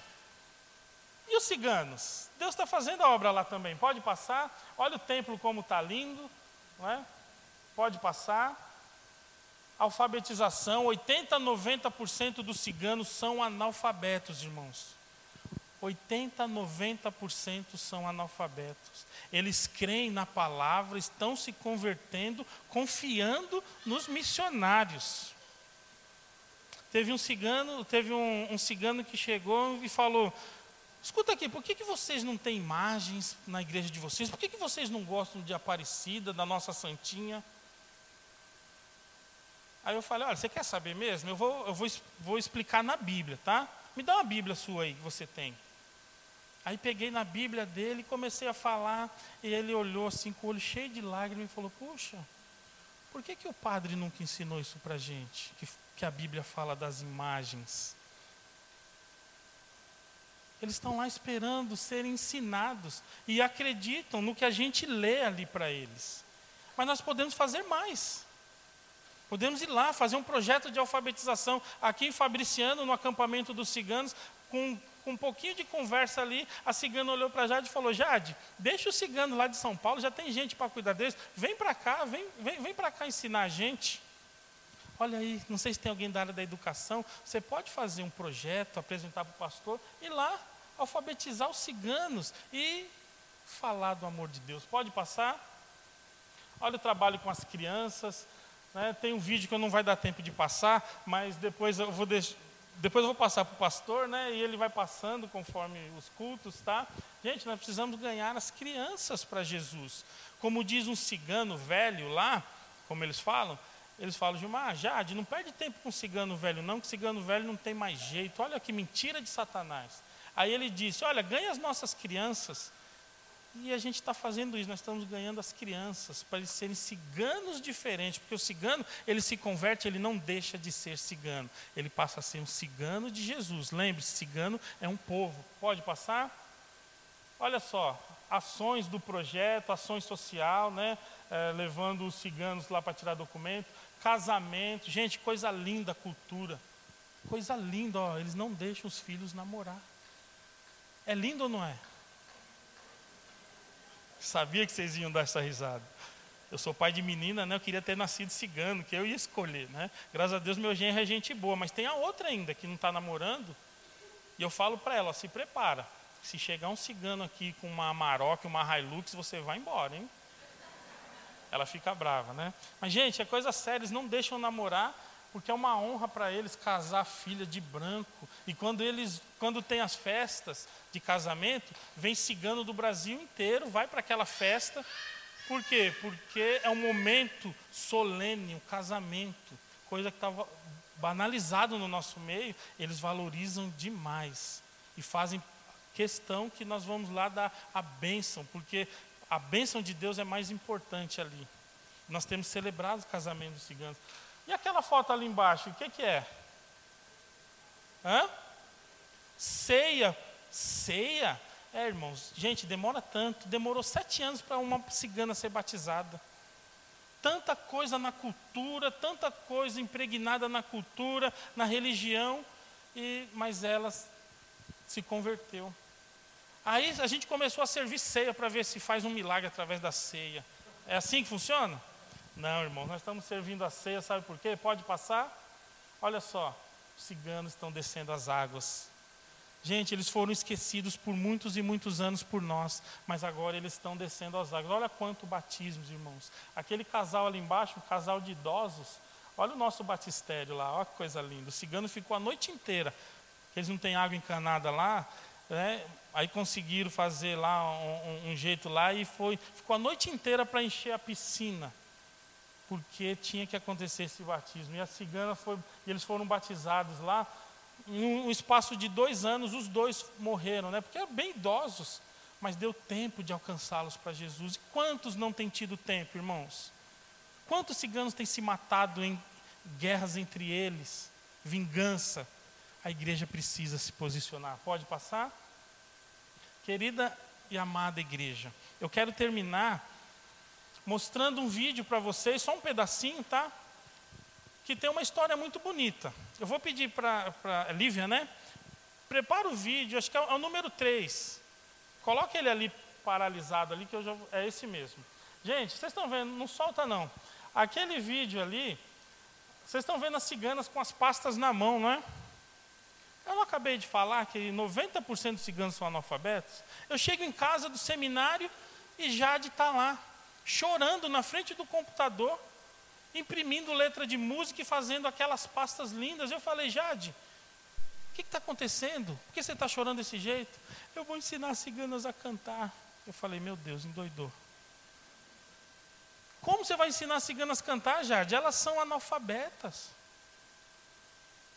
E os ciganos? Deus está fazendo a obra lá também. Pode passar. Olha o templo como está lindo. Não é? Pode passar. Alfabetização: 80 a 90% dos ciganos são analfabetos, irmãos. 80 a 90% são analfabetos. Eles creem na palavra, estão se convertendo, confiando nos missionários. Teve um cigano, teve um, um cigano que chegou e falou: Escuta aqui, por que, que vocês não têm imagens na igreja de vocês? Por que, que vocês não gostam de Aparecida, da nossa Santinha? Aí eu falei, olha, você quer saber mesmo? Eu vou, eu vou, vou explicar na Bíblia, tá? Me dá uma Bíblia sua aí que você tem. Aí peguei na Bíblia dele e comecei a falar, e ele olhou assim com o olho cheio de lágrimas e falou, puxa, por que, que o padre nunca ensinou isso para gente? Que, que a Bíblia fala das imagens. Eles estão lá esperando serem ensinados e acreditam no que a gente lê ali para eles. Mas nós podemos fazer mais. Podemos ir lá fazer um projeto de alfabetização aqui em Fabriciano, no acampamento dos ciganos, com, com um pouquinho de conversa ali. A cigana olhou para Jade e falou: Jade, deixa o cigano lá de São Paulo, já tem gente para cuidar deles. Vem para cá, vem, vem, vem para cá ensinar a gente. Olha aí, não sei se tem alguém da área da educação. Você pode fazer um projeto, apresentar para o pastor, e lá alfabetizar os ciganos e falar do amor de Deus. Pode passar? Olha o trabalho com as crianças. Né? Tem um vídeo que eu não vai dar tempo de passar, mas depois eu vou deixar. Depois eu vou passar para o pastor, né? E ele vai passando conforme os cultos, tá? Gente, nós precisamos ganhar as crianças para Jesus. Como diz um cigano velho lá, como eles falam, eles falam, Gilmar, Jade, não perde tempo com cigano velho, não, que cigano velho não tem mais jeito. Olha que mentira de Satanás. Aí ele disse: Olha, ganha as nossas crianças E a gente está fazendo isso, nós estamos ganhando as crianças para eles serem ciganos diferentes, porque o cigano, ele se converte, ele não deixa de ser cigano, ele passa a ser um cigano de Jesus. Lembre-se, cigano é um povo. Pode passar? Olha só, ações do projeto, ações social, né, é, levando os ciganos lá para tirar documento, casamento, gente, coisa linda, cultura. Coisa linda, ó, eles não deixam os filhos namorar. É lindo ou não é? Sabia que vocês iam dar essa risada. Eu sou pai de menina, né? Eu queria ter nascido cigano, que eu ia escolher, né? Graças a Deus meu genro é gente boa, mas tem a outra ainda que não está namorando. E eu falo para ela, ó, se prepara. Se chegar um cigano aqui com uma Amarok, uma Hilux, você vai embora, hein? Ela fica brava, né? Mas, gente, é coisa séria, eles não deixam namorar porque é uma honra para eles casar filha de branco. E quando eles, quando tem as festas de casamento, vem cigano do Brasil inteiro, vai para aquela festa. Por quê? Porque é um momento solene, um casamento, coisa que estava banalizado no nosso meio, eles valorizam demais e fazem questão que nós vamos lá dar a bênção, porque a bênção de Deus é mais importante ali. Nós temos celebrado o casamento dos ciganos. E aquela foto ali embaixo, o que, que é? Hã? Ceia. Ceia? É, irmãos, gente, demora tanto. Demorou sete anos para uma cigana ser batizada. Tanta coisa na cultura, tanta coisa impregnada na cultura, na religião, e, mas ela se converteu. Aí a gente começou a servir ceia para ver se faz um milagre através da ceia. É assim que funciona? Não, irmão, nós estamos servindo a ceia, sabe por quê? Pode passar? Olha só, os ciganos estão descendo as águas. Gente, eles foram esquecidos por muitos e muitos anos por nós, mas agora eles estão descendo as águas. Olha quanto batismos, irmãos. Aquele casal ali embaixo, um casal de idosos, olha o nosso batistério lá, olha que coisa linda. O cigano ficou a noite inteira, eles não têm água encanada lá, né? aí conseguiram fazer lá um, um, um jeito lá e foi, ficou a noite inteira para encher a piscina porque tinha que acontecer esse batismo. E a cigana foi, e eles foram batizados lá. Em um espaço de dois anos, os dois morreram, né? Porque eram bem idosos, mas deu tempo de alcançá-los para Jesus. E quantos não têm tido tempo, irmãos? Quantos ciganos têm se matado em guerras entre eles, vingança? A igreja precisa se posicionar. Pode passar? Querida e amada igreja, eu quero terminar mostrando um vídeo para vocês, só um pedacinho, tá? Que tem uma história muito bonita. Eu vou pedir para a Lívia, né? Prepara o vídeo, acho que é o, é o número 3. Coloque ele ali paralisado ali, que eu já, é esse mesmo. Gente, vocês estão vendo, não solta não. Aquele vídeo ali, vocês estão vendo as ciganas com as pastas na mão, não é? Eu não acabei de falar que 90% dos ciganos são analfabetos. Eu chego em casa do seminário e Jade está lá chorando na frente do computador, imprimindo letra de música e fazendo aquelas pastas lindas. Eu falei, Jade, o que está acontecendo? Por que você está chorando desse jeito? Eu vou ensinar as ciganas a cantar. Eu falei, meu Deus, endoidou. Como você vai ensinar as ciganas a cantar, Jade? Elas são analfabetas.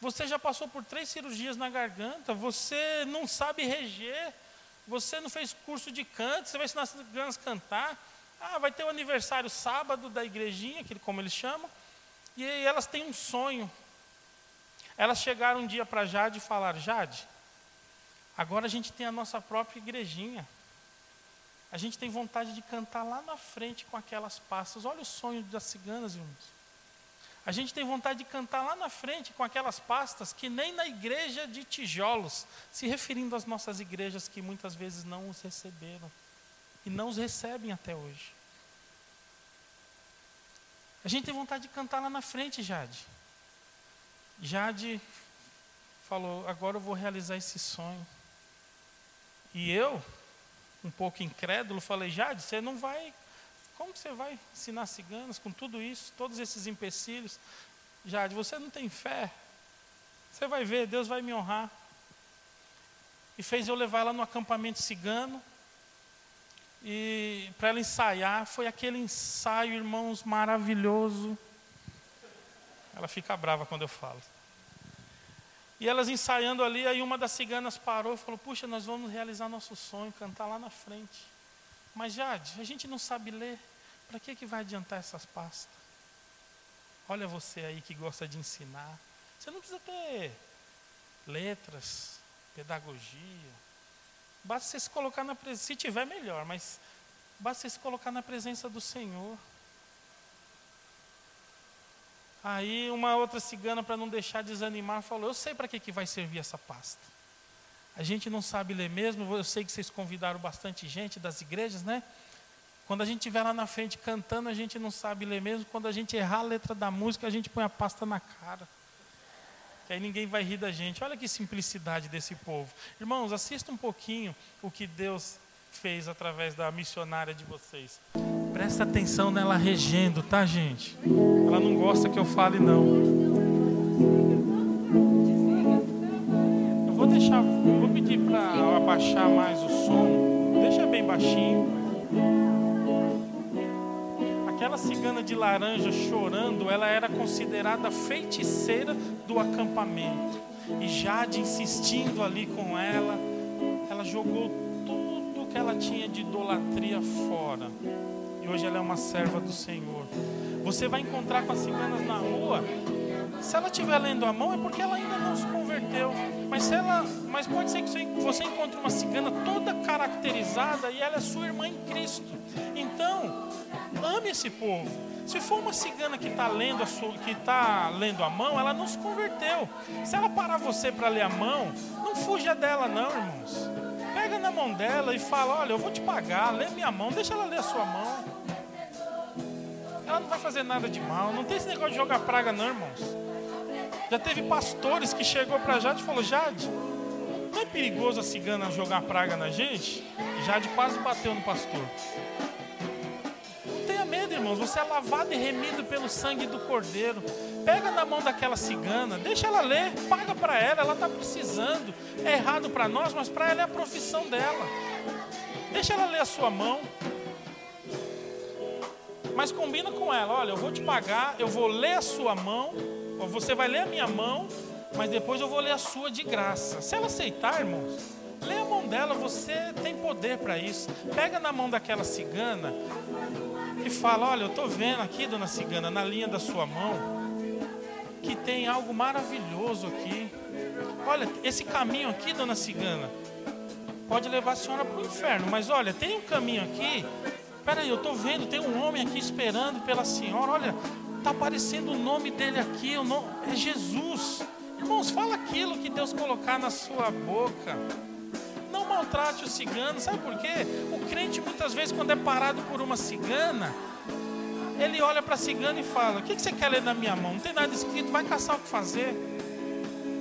Você já passou por três cirurgias na garganta, você não sabe reger, você não fez curso de canto, você vai ensinar as ciganas a cantar. Ah, vai ter o aniversário sábado da igrejinha, que, como eles chamam, e elas têm um sonho. Elas chegaram um dia para Jade e falaram: Jade, agora a gente tem a nossa própria igrejinha. A gente tem vontade de cantar lá na frente com aquelas pastas. Olha o sonho das ciganas, irmãos. A gente tem vontade de cantar lá na frente com aquelas pastas que nem na igreja de tijolos, se referindo às nossas igrejas que muitas vezes não os receberam e não os recebem até hoje. A gente tem vontade de cantar lá na frente, Jade. Jade falou: agora eu vou realizar esse sonho. E eu, um pouco incrédulo, falei: Jade, você não vai. Como você vai ensinar ciganas com tudo isso, todos esses empecilhos? Jade, você não tem fé. Você vai ver, Deus vai me honrar. E fez eu levar ela no acampamento cigano e para ela ensaiar, foi aquele ensaio, irmãos, maravilhoso. Ela fica brava quando eu falo. E elas ensaiando ali, aí uma das ciganas parou e falou: Puxa, nós vamos realizar nosso sonho, cantar lá na frente. Mas Jade, a gente não sabe ler. Para que, que vai adiantar essas pastas? Olha você aí que gosta de ensinar. Você não precisa ter letras, pedagogia. Basta você se colocar na presença. Se tiver, melhor, mas basta você se colocar na presença do Senhor. Aí uma outra cigana, para não deixar desanimar, falou: Eu sei para que, que vai servir essa pasta. A gente não sabe ler mesmo, eu sei que vocês convidaram bastante gente das igrejas, né? Quando a gente estiver lá na frente cantando, a gente não sabe ler mesmo. Quando a gente errar a letra da música, a gente põe a pasta na cara. Aí ninguém vai rir da gente. Olha que simplicidade desse povo. Irmãos, assista um pouquinho o que Deus fez através da missionária de vocês. Presta atenção nela regendo, tá, gente? Ela não gosta que eu fale, não. Eu vou deixar, vou pedir para abaixar mais o som. Deixa bem baixinho. Aquela cigana de laranja chorando, ela era considerada feiticeira do acampamento. E Jade insistindo ali com ela, ela jogou tudo que ela tinha de idolatria fora. E hoje ela é uma serva do Senhor. Você vai encontrar com as ciganas na rua. Se ela estiver lendo a mão é porque ela ainda não se converteu. Mas ela, mas pode ser que você encontre uma cigana toda caracterizada e ela é sua irmã em Cristo. Então, ame esse povo. Se for uma cigana que está lendo está lendo a mão, ela não se converteu. Se ela parar você para ler a mão, não fuja dela não, irmãos. Pega na mão dela e fala: Olha, eu vou te pagar, lê minha mão, deixa ela ler a sua mão. Ela não vai fazer nada de mal. Não tem esse negócio de jogar praga, não, irmãos. Já teve pastores que chegou para Jade e falou: Jade, não é perigoso a cigana jogar praga na gente? Jade quase bateu no pastor. Irmãos. Você é lavado e remido pelo sangue do cordeiro. Pega na mão daquela cigana, deixa ela ler, paga para ela, ela está precisando. É errado para nós, mas para ela é a profissão dela. Deixa ela ler a sua mão. Mas combina com ela, olha, eu vou te pagar, eu vou ler a sua mão, você vai ler a minha mão, mas depois eu vou ler a sua de graça. Se ela aceitar, irmãos, lê a mão dela, você tem poder para isso. Pega na mão daquela cigana e fala: Olha, eu estou vendo aqui, dona cigana, na linha da sua mão, que tem algo maravilhoso aqui. Olha, esse caminho aqui, dona cigana, pode levar a senhora para o inferno, mas olha, tem um caminho aqui. Peraí, eu estou vendo, tem um homem aqui esperando pela senhora. Olha, está aparecendo o nome dele aqui, o nome, é Jesus. Irmãos, fala aquilo que Deus colocar na sua boca. Maltrate o cigano, sabe por quê? O crente muitas vezes, quando é parado por uma cigana, ele olha para a cigana e fala: O que, que você quer ler na minha mão? Não tem nada escrito, vai caçar o que fazer.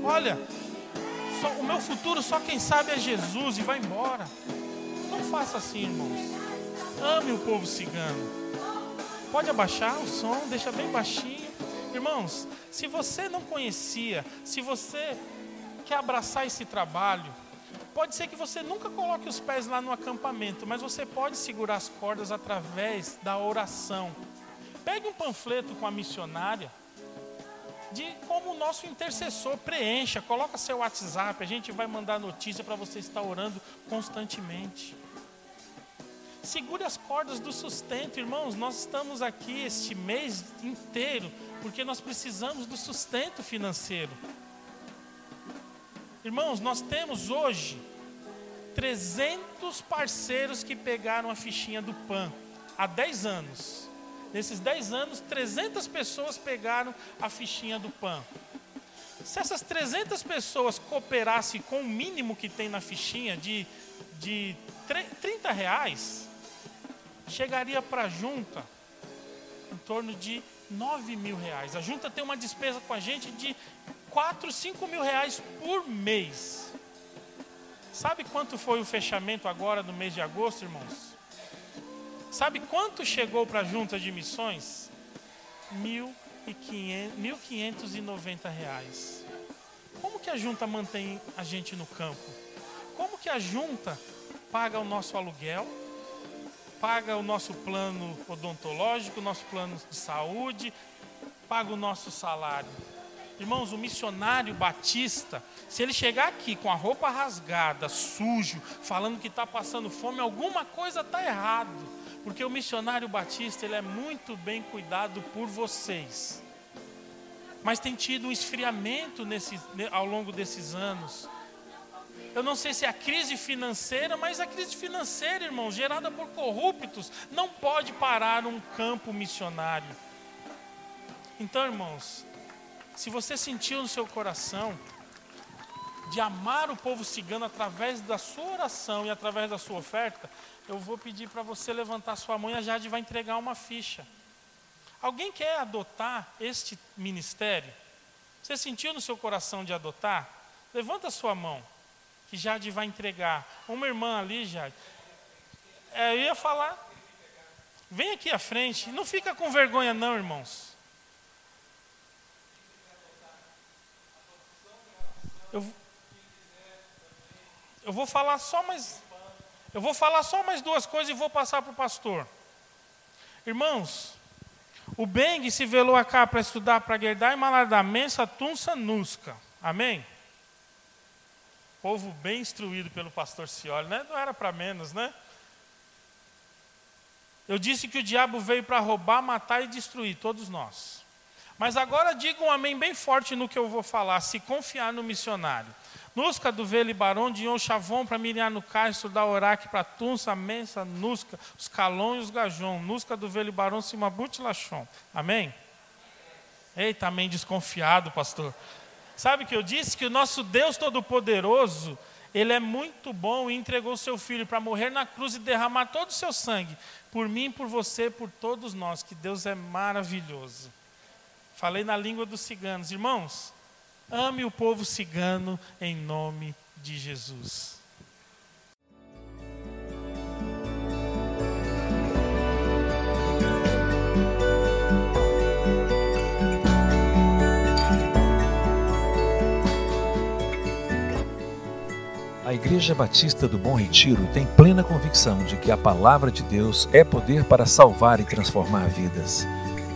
Olha, só, o meu futuro só quem sabe é Jesus e vai embora. Não faça assim, irmãos. Ame o povo cigano. Pode abaixar o som, deixa bem baixinho. Irmãos, se você não conhecia, se você quer abraçar esse trabalho, pode ser que você nunca coloque os pés lá no acampamento, mas você pode segurar as cordas através da oração. Pegue um panfleto com a missionária de como o nosso intercessor preencha, coloca seu WhatsApp, a gente vai mandar notícia para você estar orando constantemente. Segure as cordas do sustento, irmãos. Nós estamos aqui este mês inteiro porque nós precisamos do sustento financeiro. Irmãos, nós temos hoje 300 parceiros que pegaram a fichinha do PAN há 10 anos. Nesses 10 anos, 300 pessoas pegaram a fichinha do PAN. Se essas 300 pessoas cooperassem com o mínimo que tem na fichinha de, de 30 reais, chegaria para a junta em torno de 9 mil reais. A junta tem uma despesa com a gente de 4, 5 mil reais por mês. Sabe quanto foi o fechamento agora no mês de agosto, irmãos? Sabe quanto chegou para a junta de missões? 1.590 reais. Como que a junta mantém a gente no campo? Como que a junta paga o nosso aluguel? paga o nosso plano odontológico, nosso plano de saúde, paga o nosso salário. Irmãos, o missionário batista, se ele chegar aqui com a roupa rasgada, sujo, falando que está passando fome, alguma coisa está errado. Porque o missionário batista, ele é muito bem cuidado por vocês. Mas tem tido um esfriamento nesse, ao longo desses anos. Eu não sei se é a crise financeira, mas a crise financeira, irmão, gerada por corruptos, não pode parar um campo missionário. Então, irmãos, se você sentiu no seu coração de amar o povo cigano através da sua oração e através da sua oferta, eu vou pedir para você levantar sua mão e a Jade vai entregar uma ficha. Alguém quer adotar este ministério? Você sentiu no seu coração de adotar? Levanta sua mão, que Jade vai entregar. Uma irmã ali, Jade. É, eu ia falar. Vem aqui à frente. Não fica com vergonha, não, irmãos. Eu, eu vou falar só mais. Eu vou falar só mais duas coisas e vou passar para o pastor. Irmãos, o Beng se velou a cá para estudar para Gerdai Malardamensa Tunsa Nusca. Amém? Povo bem instruído pelo pastor Cioli, né? Não era para menos, né? Eu disse que o diabo veio para roubar, matar e destruir todos nós. Mas agora diga um amém bem forte no que eu vou falar, se confiar no missionário. Nusca do Vele Barão, de Yon Chavon, para Miriam no Castro, da Oraque, para Tunsa, Mensa, Nusca, os Calon e os Gajon. Nusca do Vele Barão, Simabut Lachon. Amém? Eita, amém desconfiado, pastor. Sabe o que eu disse? Que o nosso Deus Todo-Poderoso, Ele é muito bom e entregou o seu Filho para morrer na cruz e derramar todo o seu sangue, por mim, por você, por todos nós, que Deus é maravilhoso. Falei na língua dos ciganos. Irmãos, ame o povo cigano em nome de Jesus. A Igreja Batista do Bom Retiro tem plena convicção de que a palavra de Deus é poder para salvar e transformar vidas.